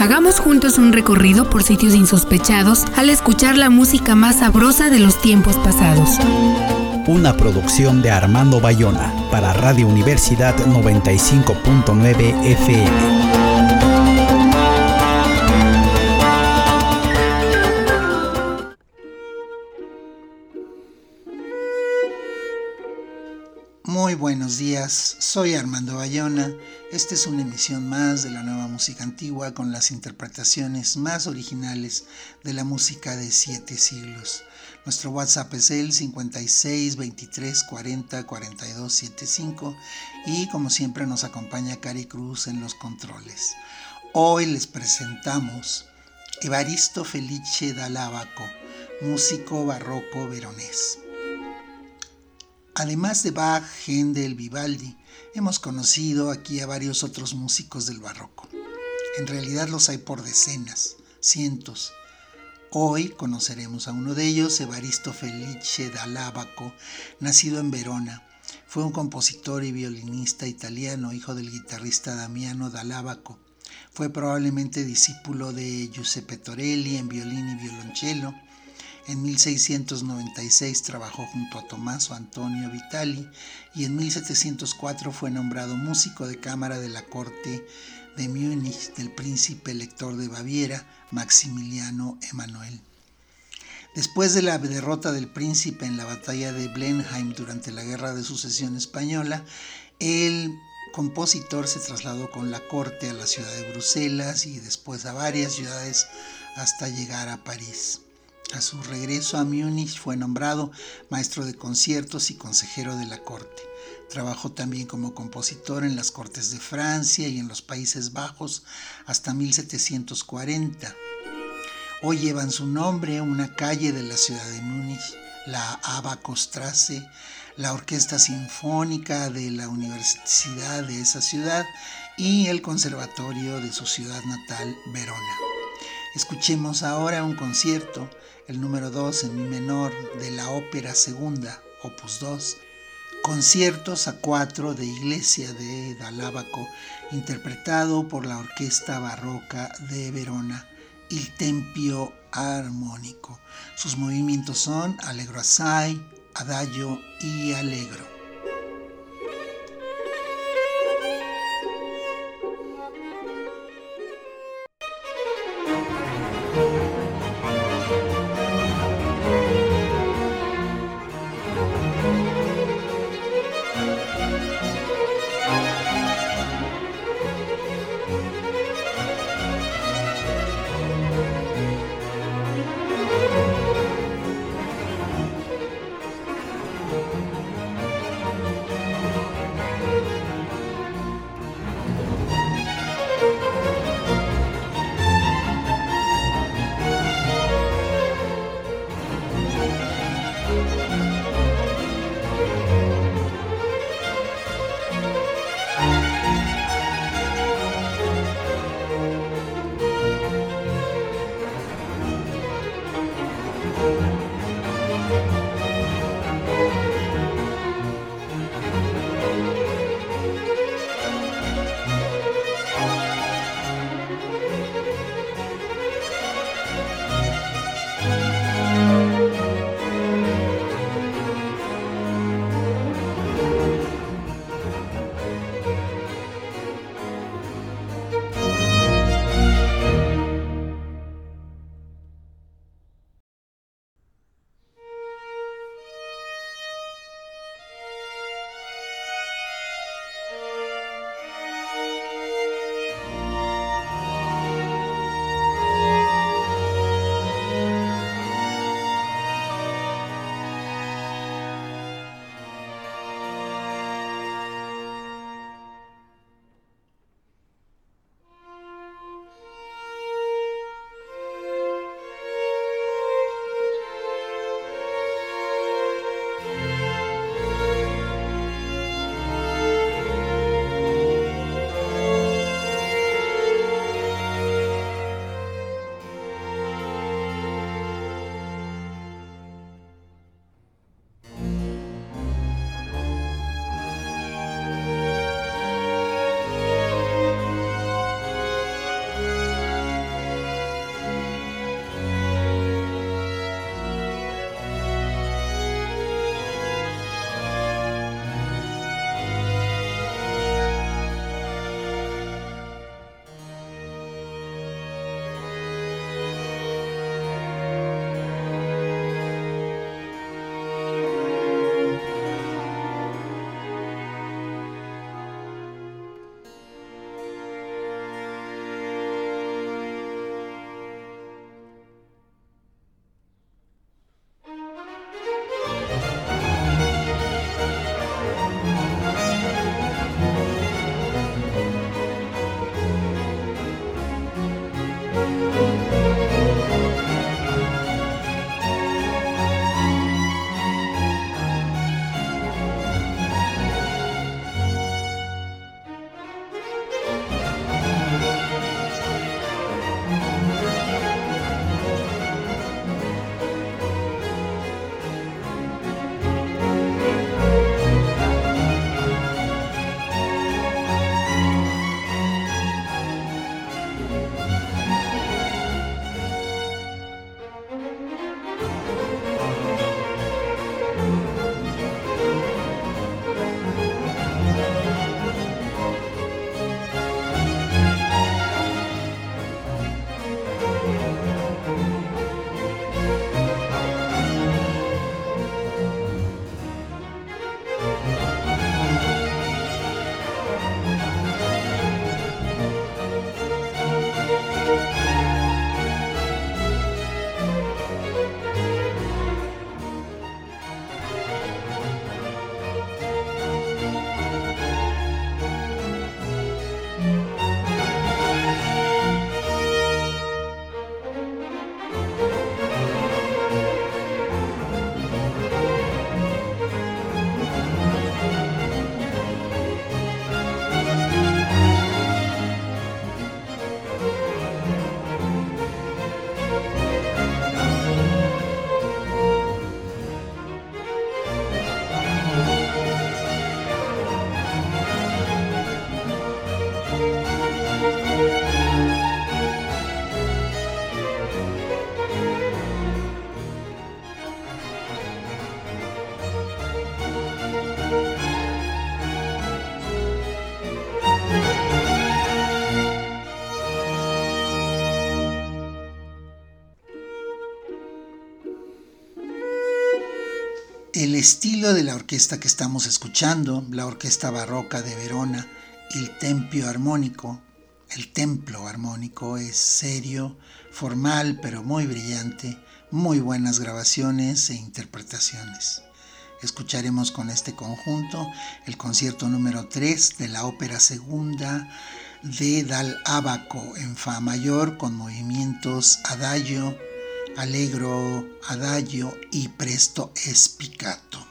Hagamos juntos un recorrido por sitios insospechados al escuchar la música más sabrosa de los tiempos pasados. Una producción de Armando Bayona para Radio Universidad 95.9 FM. Buenos días, soy Armando Bayona. Esta es una emisión más de la nueva música antigua con las interpretaciones más originales de la música de siete siglos. Nuestro WhatsApp es el 56 23 40 42 75 y como siempre nos acompaña Cari Cruz en los controles. Hoy les presentamos Evaristo Felice D'Alabaco, músico barroco veronés. Además de Bach, Händel, Vivaldi, hemos conocido aquí a varios otros músicos del barroco. En realidad los hay por decenas, cientos. Hoy conoceremos a uno de ellos, Evaristo Felice d'Alabaco, nacido en Verona. Fue un compositor y violinista italiano, hijo del guitarrista Damiano d'Alabaco. Fue probablemente discípulo de Giuseppe Torelli en violín y violonchelo en 1696 trabajó junto a Tommaso Antonio Vitali y en 1704 fue nombrado músico de cámara de la corte de Múnich del príncipe elector de Baviera, Maximiliano Emanuel. Después de la derrota del príncipe en la batalla de Blenheim durante la Guerra de Sucesión Española, el compositor se trasladó con la corte a la ciudad de Bruselas y después a varias ciudades hasta llegar a París. A su regreso a Múnich fue nombrado maestro de conciertos y consejero de la corte. Trabajó también como compositor en las cortes de Francia y en los Países Bajos hasta 1740. Hoy llevan su nombre una calle de la ciudad de Múnich, la Abacostrasse, la Orquesta Sinfónica de la Universidad de esa ciudad y el Conservatorio de su ciudad natal, Verona. Escuchemos ahora un concierto el número 2 en mi menor de la ópera segunda, opus 2, conciertos a cuatro de Iglesia de Dalábaco, interpretado por la Orquesta Barroca de Verona, Il Tempio Armónico. Sus movimientos son Allegro Assai, Adagio y Allegro. Estilo de la orquesta que estamos escuchando, la Orquesta Barroca de Verona, el Tempio Armónico, el Templo Armónico es serio, formal, pero muy brillante, muy buenas grabaciones e interpretaciones. Escucharemos con este conjunto el concierto número 3 de la ópera segunda de Dal Abaco en Fa mayor con movimientos adagio, allegro, adagio y presto espicato.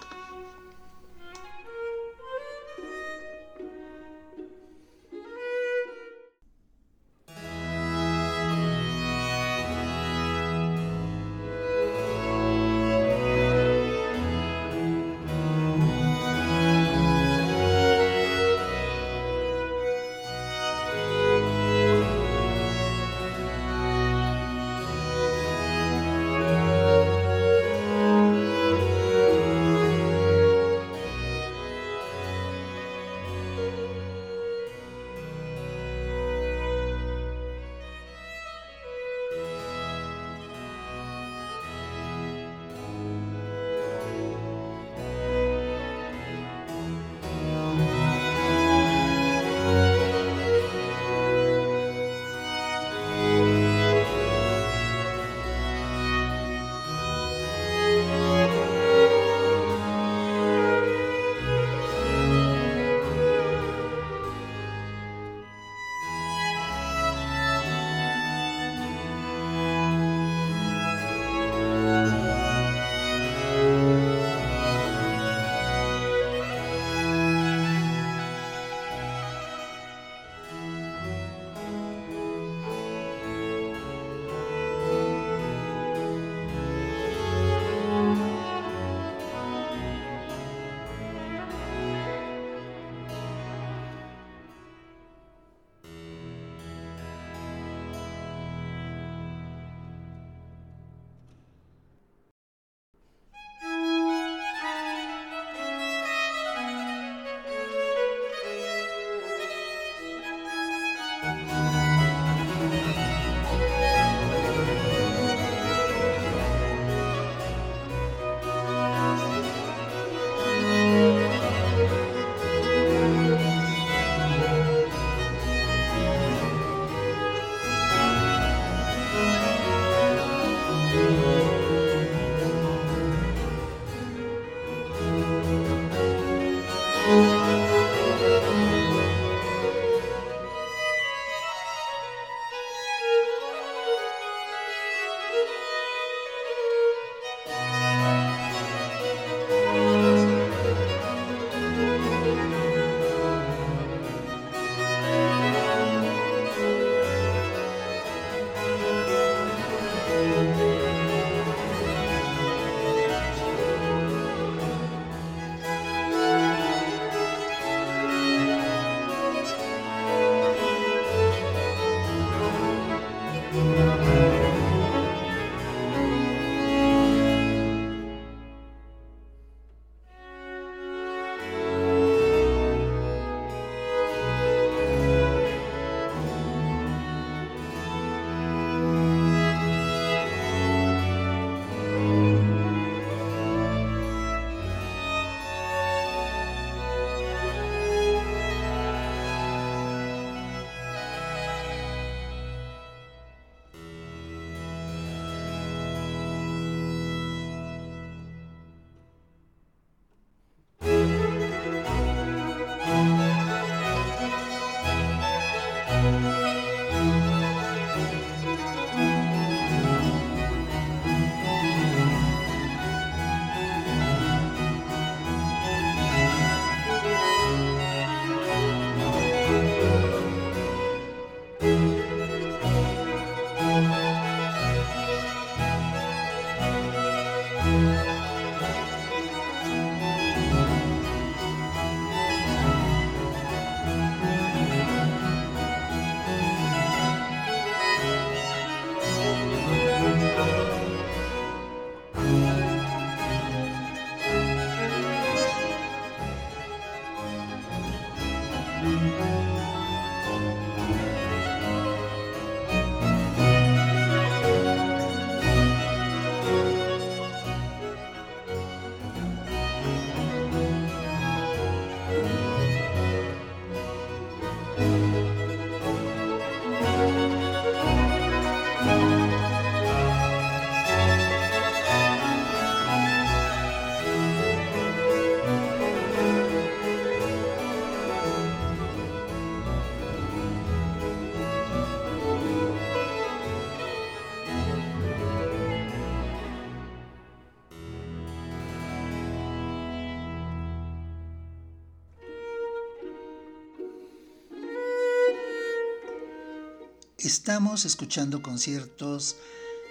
Estamos escuchando conciertos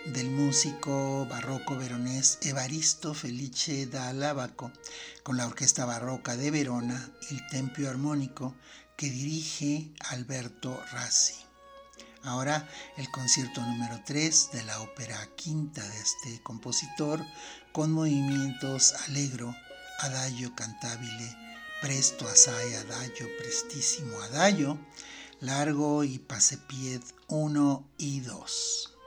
del músico barroco veronés Evaristo Felice da Lábaco con la Orquesta Barroca de Verona el Tempio Armónico que dirige Alberto Rassi. Ahora el concierto número 3 de la ópera quinta de este compositor con movimientos allegro, adagio cantabile, presto assai adagio, prestísimo adagio, largo y pasepied 1 y 2.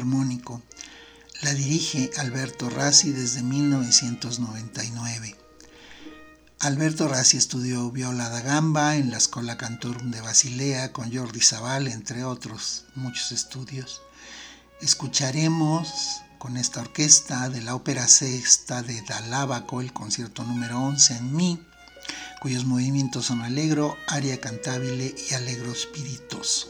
Armónico, la dirige Alberto Rassi desde 1999. Alberto Rassi estudió viola da gamba en la Escola Cantorum de Basilea con Jordi Zaval, entre otros muchos estudios. Escucharemos con esta orquesta de la ópera sexta de Dalábaco el concierto número 11 en Mi, cuyos movimientos son alegro, aria cantabile y alegro espirituoso.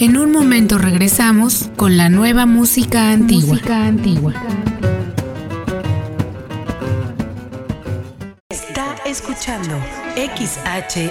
En un momento regresamos con la nueva música antigua. Música antigua. Está escuchando XHSCAR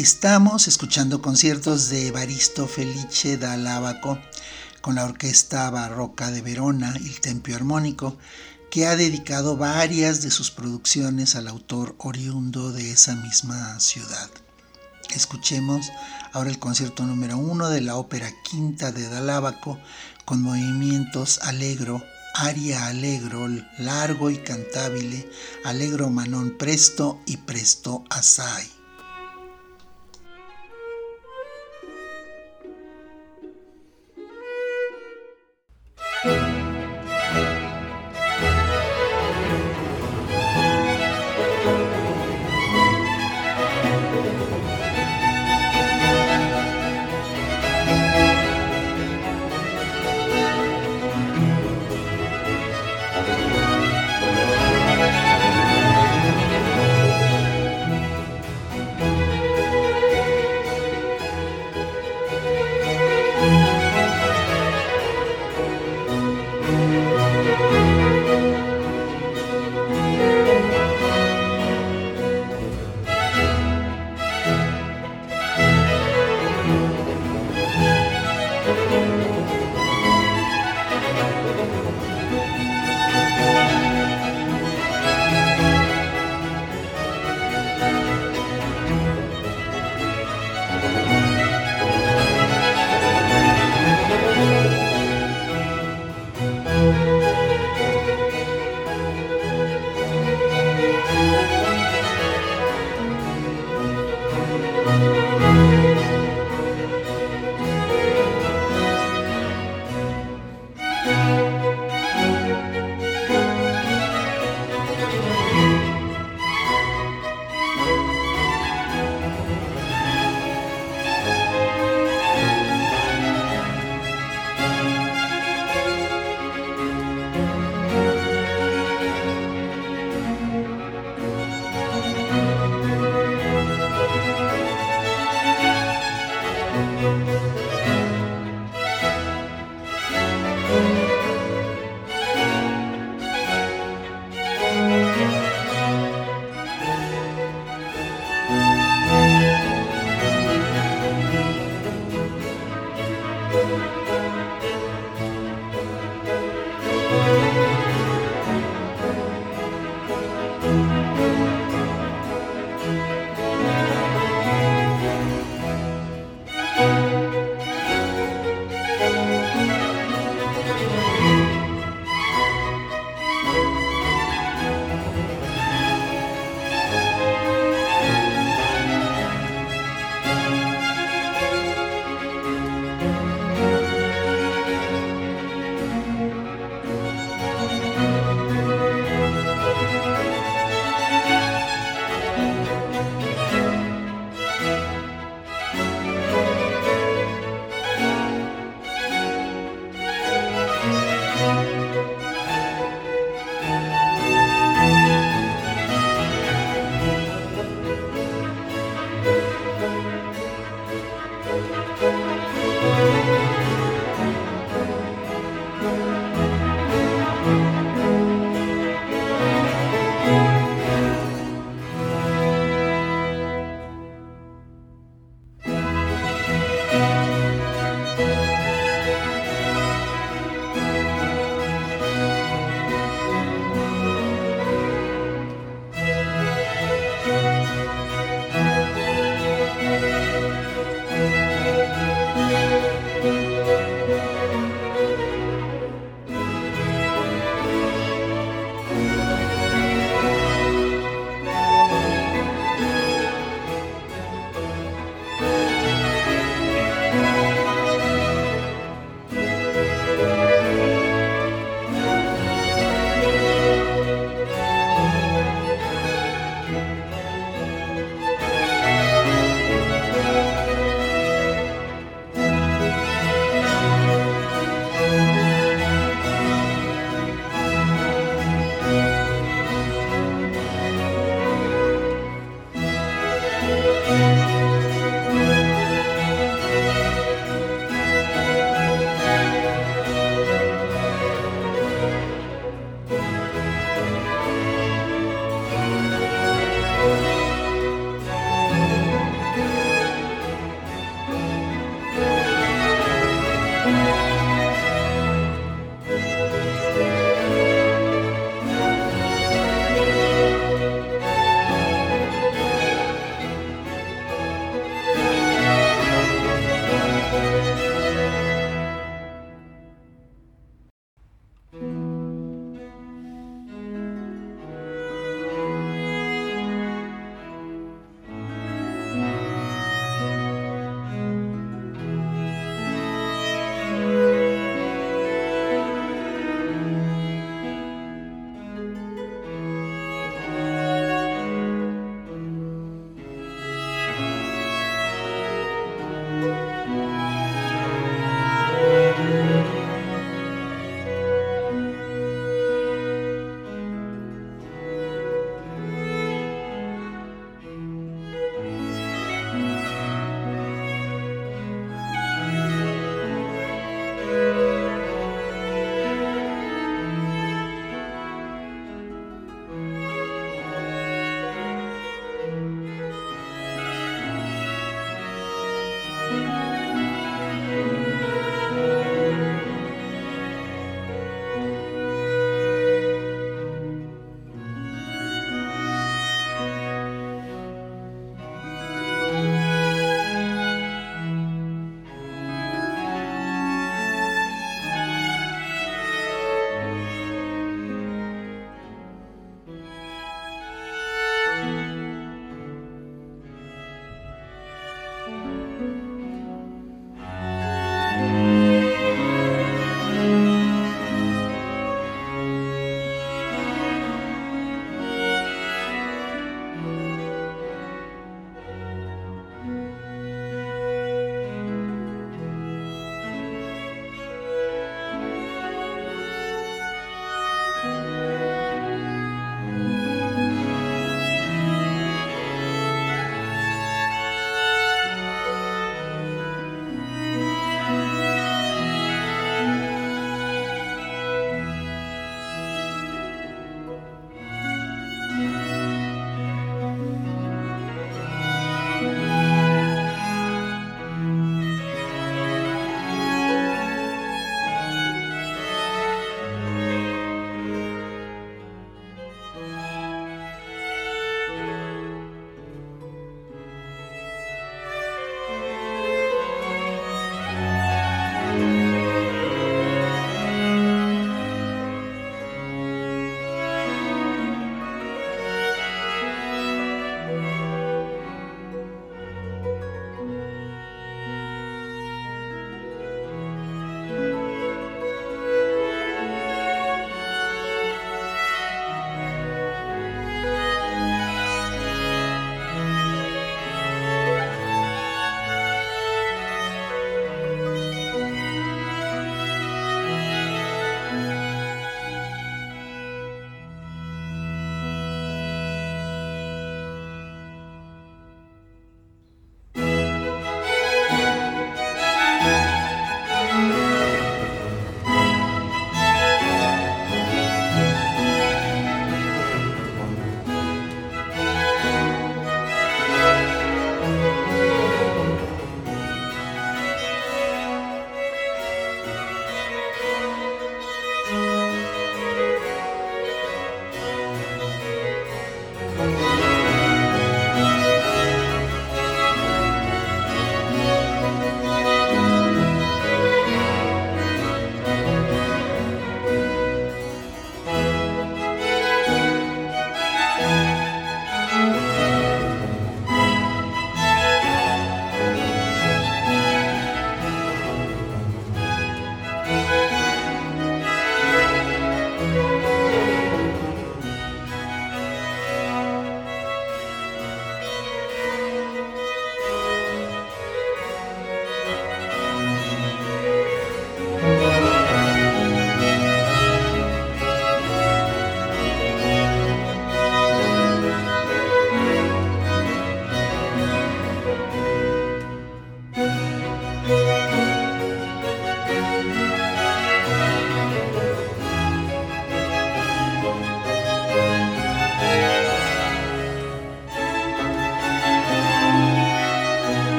Estamos escuchando conciertos de Evaristo Felice da Lábaco con la Orquesta Barroca de Verona el Tempio Armónico, que ha dedicado varias de sus producciones al autor oriundo de esa misma ciudad. Escuchemos ahora el concierto número uno de la ópera quinta de Dalábaco con movimientos alegro, aria alegro, largo y cantabile, alegro manón presto y presto assai.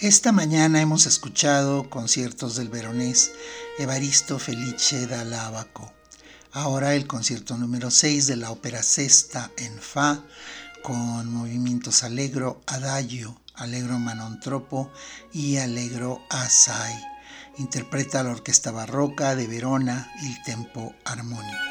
Esta mañana hemos escuchado conciertos del veronés Evaristo Felice Dall'Abaco. Ahora el concierto número 6 de la ópera Sesta en Fa con movimientos Allegro Adagio, Allegro Manontropo y Allegro Assai. Interpreta la Orquesta Barroca de Verona el tempo armónico.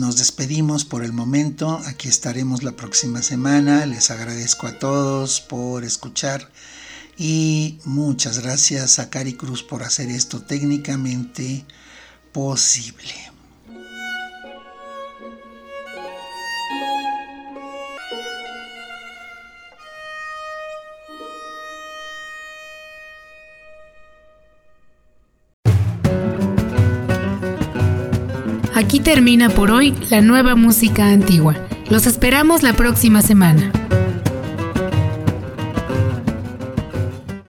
Nos despedimos por el momento. Aquí estaremos la próxima semana. Les agradezco a todos por escuchar y muchas gracias a Cari Cruz por hacer esto técnicamente posible. Aquí termina por hoy la nueva música antigua. Los esperamos la próxima semana.